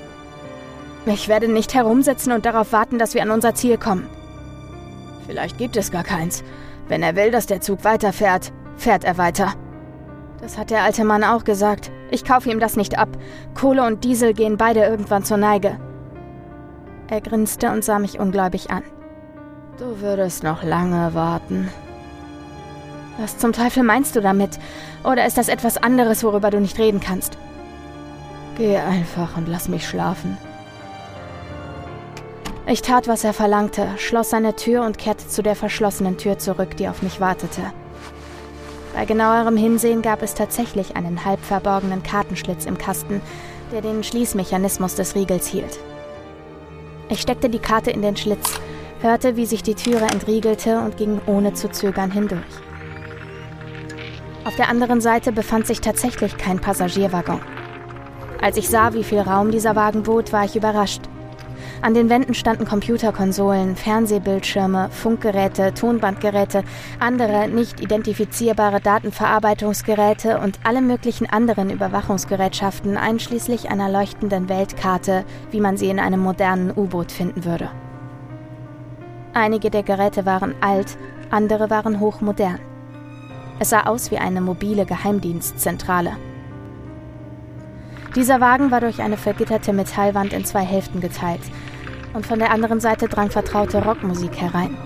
Ich werde nicht herumsitzen und darauf warten, dass wir an unser Ziel kommen. Vielleicht gibt es gar keins. Wenn er will, dass der Zug weiterfährt, fährt er weiter. Das hat der alte Mann auch gesagt. Ich kaufe ihm das nicht ab. Kohle und Diesel gehen beide irgendwann zur Neige. Er grinste und sah mich ungläubig an. Du würdest noch lange warten. Was zum Teufel meinst du damit? Oder ist das etwas anderes, worüber du nicht reden kannst? Geh einfach und lass mich schlafen. Ich tat, was er verlangte, schloss seine Tür und kehrte zu der verschlossenen Tür zurück, die auf mich wartete. Bei genauerem Hinsehen gab es tatsächlich einen halb verborgenen Kartenschlitz im Kasten, der den Schließmechanismus des Riegels hielt. Ich steckte die Karte in den Schlitz, hörte, wie sich die Türe entriegelte und ging ohne zu zögern hindurch. Auf der anderen Seite befand sich tatsächlich kein Passagierwaggon. Als ich sah, wie viel Raum dieser Wagen bot, war ich überrascht. An den Wänden standen Computerkonsolen, Fernsehbildschirme, Funkgeräte, Tonbandgeräte, andere nicht identifizierbare Datenverarbeitungsgeräte und alle möglichen anderen Überwachungsgerätschaften, einschließlich einer leuchtenden Weltkarte, wie man sie in einem modernen U-Boot finden würde. Einige der Geräte waren alt, andere waren hochmodern. Es sah aus wie eine mobile Geheimdienstzentrale. Dieser Wagen war durch eine vergitterte Metallwand in zwei Hälften geteilt und von der anderen Seite drang vertraute Rockmusik herein.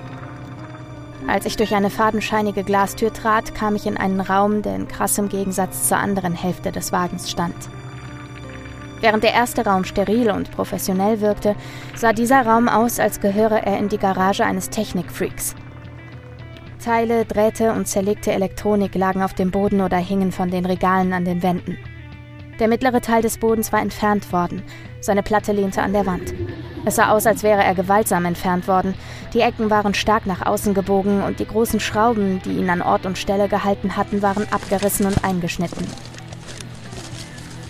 Als ich durch eine fadenscheinige Glastür trat, kam ich in einen Raum, der in krassem Gegensatz zur anderen Hälfte des Wagens stand. Während der erste Raum steril und professionell wirkte, sah dieser Raum aus, als gehöre er in die Garage eines Technikfreaks. Teile, Drähte und zerlegte Elektronik lagen auf dem Boden oder hingen von den Regalen an den Wänden. Der mittlere Teil des Bodens war entfernt worden. Seine Platte lehnte an der Wand. Es sah aus, als wäre er gewaltsam entfernt worden. Die Ecken waren stark nach außen gebogen und die großen Schrauben, die ihn an Ort und Stelle gehalten hatten, waren abgerissen und eingeschnitten.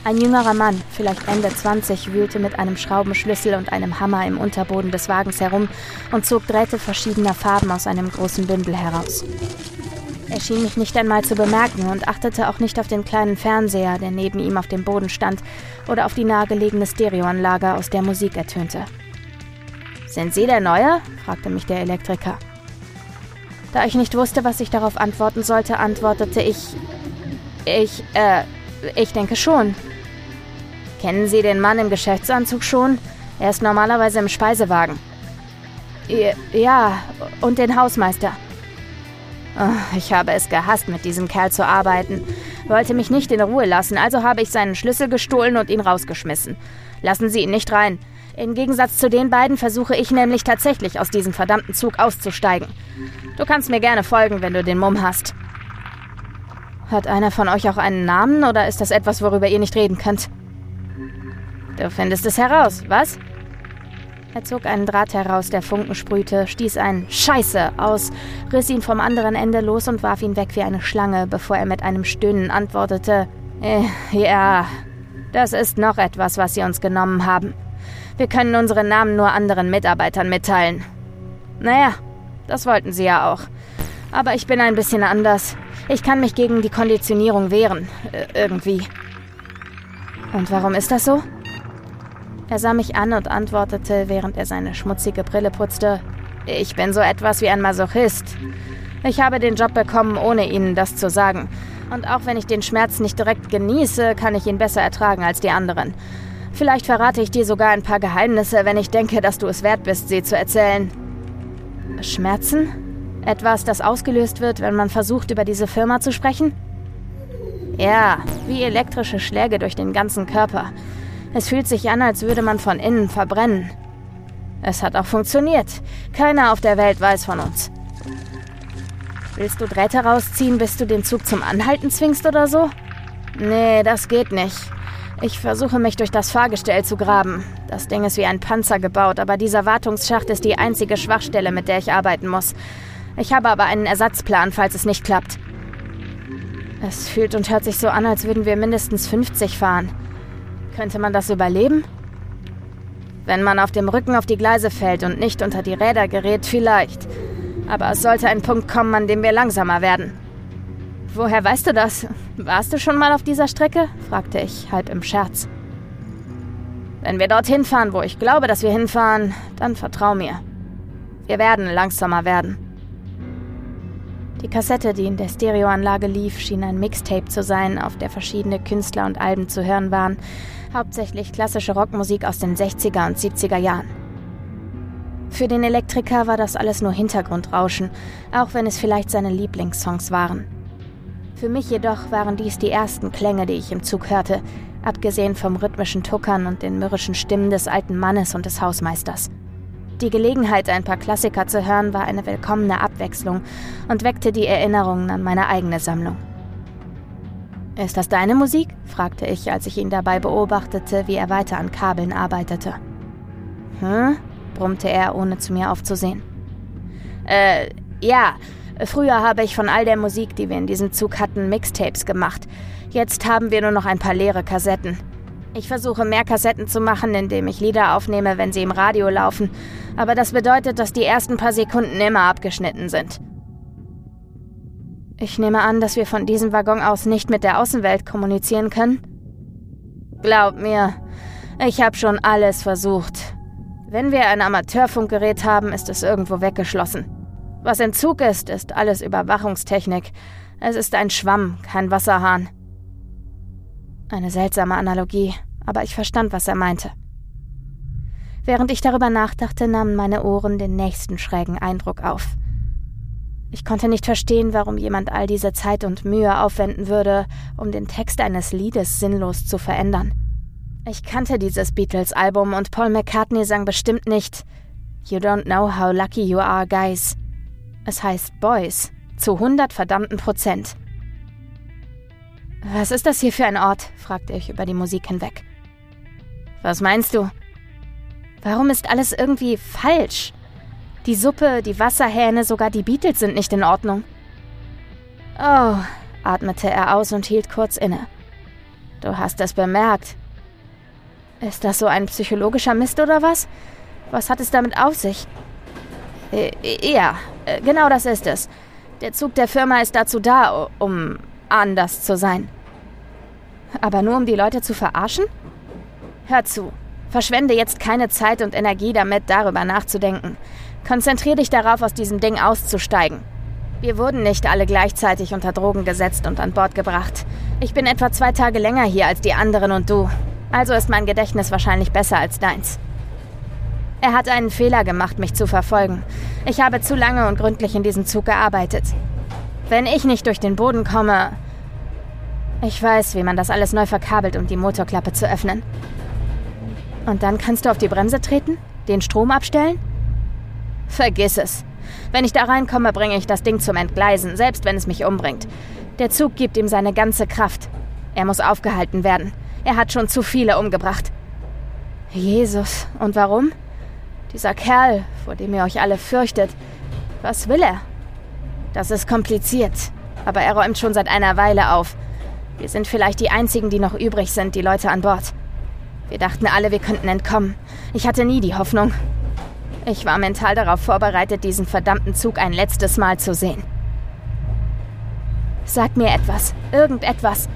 Ein jüngerer Mann, vielleicht Ende 20, wühlte mit einem Schraubenschlüssel und einem Hammer im Unterboden des Wagens herum und zog Drähte verschiedener Farben aus einem großen Bündel heraus. Er schien mich nicht einmal zu bemerken und achtete auch nicht auf den kleinen Fernseher, der neben ihm auf dem Boden stand, oder auf die nahegelegene Stereoanlage, aus der Musik ertönte. Sind Sie der Neue? fragte mich der Elektriker. Da ich nicht wusste, was ich darauf antworten sollte, antwortete ich. Ich, äh, ich denke schon. Kennen Sie den Mann im Geschäftsanzug schon? Er ist normalerweise im Speisewagen. Ja, und den Hausmeister. Oh, ich habe es gehasst, mit diesem Kerl zu arbeiten. Wollte mich nicht in Ruhe lassen, also habe ich seinen Schlüssel gestohlen und ihn rausgeschmissen. Lassen Sie ihn nicht rein. Im Gegensatz zu den beiden versuche ich nämlich tatsächlich aus diesem verdammten Zug auszusteigen. Du kannst mir gerne folgen, wenn du den Mumm hast. Hat einer von euch auch einen Namen oder ist das etwas, worüber ihr nicht reden könnt? Du findest es heraus, was? Er zog einen Draht heraus, der Funken sprühte, stieß ein Scheiße aus, riss ihn vom anderen Ende los und warf ihn weg wie eine Schlange, bevor er mit einem Stöhnen antwortete: äh, Ja, das ist noch etwas, was Sie uns genommen haben. Wir können unsere Namen nur anderen Mitarbeitern mitteilen. Naja, das wollten Sie ja auch. Aber ich bin ein bisschen anders. Ich kann mich gegen die Konditionierung wehren. Äh, irgendwie. Und warum ist das so? Er sah mich an und antwortete, während er seine schmutzige Brille putzte, ich bin so etwas wie ein Masochist. Ich habe den Job bekommen, ohne Ihnen das zu sagen. Und auch wenn ich den Schmerz nicht direkt genieße, kann ich ihn besser ertragen als die anderen. Vielleicht verrate ich dir sogar ein paar Geheimnisse, wenn ich denke, dass du es wert bist, sie zu erzählen. Schmerzen? Etwas, das ausgelöst wird, wenn man versucht, über diese Firma zu sprechen? Ja, wie elektrische Schläge durch den ganzen Körper. Es fühlt sich an, als würde man von innen verbrennen. Es hat auch funktioniert. Keiner auf der Welt weiß von uns. Willst du Drähte rausziehen, bis du den Zug zum Anhalten zwingst oder so? Nee, das geht nicht. Ich versuche mich durch das Fahrgestell zu graben. Das Ding ist wie ein Panzer gebaut, aber dieser Wartungsschacht ist die einzige Schwachstelle, mit der ich arbeiten muss. Ich habe aber einen Ersatzplan, falls es nicht klappt. Es fühlt und hört sich so an, als würden wir mindestens 50 fahren. Könnte man das überleben? Wenn man auf dem Rücken auf die Gleise fällt und nicht unter die Räder gerät, vielleicht. Aber es sollte ein Punkt kommen, an dem wir langsamer werden. Woher weißt du das? Warst du schon mal auf dieser Strecke? fragte ich, halb im Scherz. Wenn wir dorthin fahren, wo ich glaube, dass wir hinfahren, dann vertrau mir. Wir werden langsamer werden. Die Kassette, die in der Stereoanlage lief, schien ein Mixtape zu sein, auf der verschiedene Künstler und Alben zu hören waren, hauptsächlich klassische Rockmusik aus den 60er und 70er Jahren. Für den Elektriker war das alles nur Hintergrundrauschen, auch wenn es vielleicht seine Lieblingssongs waren. Für mich jedoch waren dies die ersten Klänge, die ich im Zug hörte, abgesehen vom rhythmischen Tuckern und den mürrischen Stimmen des alten Mannes und des Hausmeisters. Die Gelegenheit, ein paar Klassiker zu hören, war eine willkommene Abwechslung und weckte die Erinnerungen an meine eigene Sammlung. Ist das deine Musik? fragte ich, als ich ihn dabei beobachtete, wie er weiter an Kabeln arbeitete. Hm? brummte er, ohne zu mir aufzusehen. Äh, ja, früher habe ich von all der Musik, die wir in diesem Zug hatten, Mixtapes gemacht. Jetzt haben wir nur noch ein paar leere Kassetten. Ich versuche mehr Kassetten zu machen, indem ich Lieder aufnehme, wenn sie im Radio laufen. Aber das bedeutet, dass die ersten paar Sekunden immer abgeschnitten sind. Ich nehme an, dass wir von diesem Waggon aus nicht mit der Außenwelt kommunizieren können. Glaub mir, ich habe schon alles versucht. Wenn wir ein Amateurfunkgerät haben, ist es irgendwo weggeschlossen. Was im Zug ist, ist alles Überwachungstechnik. Es ist ein Schwamm, kein Wasserhahn. Eine seltsame Analogie, aber ich verstand, was er meinte. Während ich darüber nachdachte, nahmen meine Ohren den nächsten schrägen Eindruck auf. Ich konnte nicht verstehen, warum jemand all diese Zeit und Mühe aufwenden würde, um den Text eines Liedes sinnlos zu verändern. Ich kannte dieses Beatles-Album und Paul McCartney sang bestimmt nicht You don't know how lucky you are, guys. Es heißt Boys. Zu hundert verdammten Prozent. Was ist das hier für ein Ort? fragte ich über die Musik hinweg. Was meinst du? Warum ist alles irgendwie falsch? Die Suppe, die Wasserhähne, sogar die Beatles sind nicht in Ordnung. Oh, atmete er aus und hielt kurz inne. Du hast es bemerkt. Ist das so ein psychologischer Mist oder was? Was hat es damit auf sich? Äh, ja, äh, genau das ist es. Der Zug der Firma ist dazu da, um anders zu sein. Aber nur um die Leute zu verarschen? Hör zu. Verschwende jetzt keine Zeit und Energie damit, darüber nachzudenken. Konzentrier dich darauf, aus diesem Ding auszusteigen. Wir wurden nicht alle gleichzeitig unter Drogen gesetzt und an Bord gebracht. Ich bin etwa zwei Tage länger hier als die anderen und du. Also ist mein Gedächtnis wahrscheinlich besser als deins. Er hat einen Fehler gemacht, mich zu verfolgen. Ich habe zu lange und gründlich in diesem Zug gearbeitet. Wenn ich nicht durch den Boden komme, ich weiß, wie man das alles neu verkabelt, um die Motorklappe zu öffnen. Und dann kannst du auf die Bremse treten? Den Strom abstellen? Vergiss es. Wenn ich da reinkomme, bringe ich das Ding zum Entgleisen, selbst wenn es mich umbringt. Der Zug gibt ihm seine ganze Kraft. Er muss aufgehalten werden. Er hat schon zu viele umgebracht. Jesus, und warum? Dieser Kerl, vor dem ihr euch alle fürchtet, was will er? Das ist kompliziert, aber er räumt schon seit einer Weile auf. Wir sind vielleicht die Einzigen, die noch übrig sind, die Leute an Bord. Wir dachten alle, wir könnten entkommen. Ich hatte nie die Hoffnung. Ich war mental darauf vorbereitet, diesen verdammten Zug ein letztes Mal zu sehen. Sag mir etwas, irgendetwas.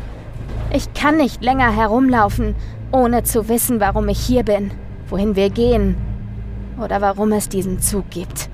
Ich kann nicht länger herumlaufen, ohne zu wissen, warum ich hier bin, wohin wir gehen oder warum es diesen Zug gibt.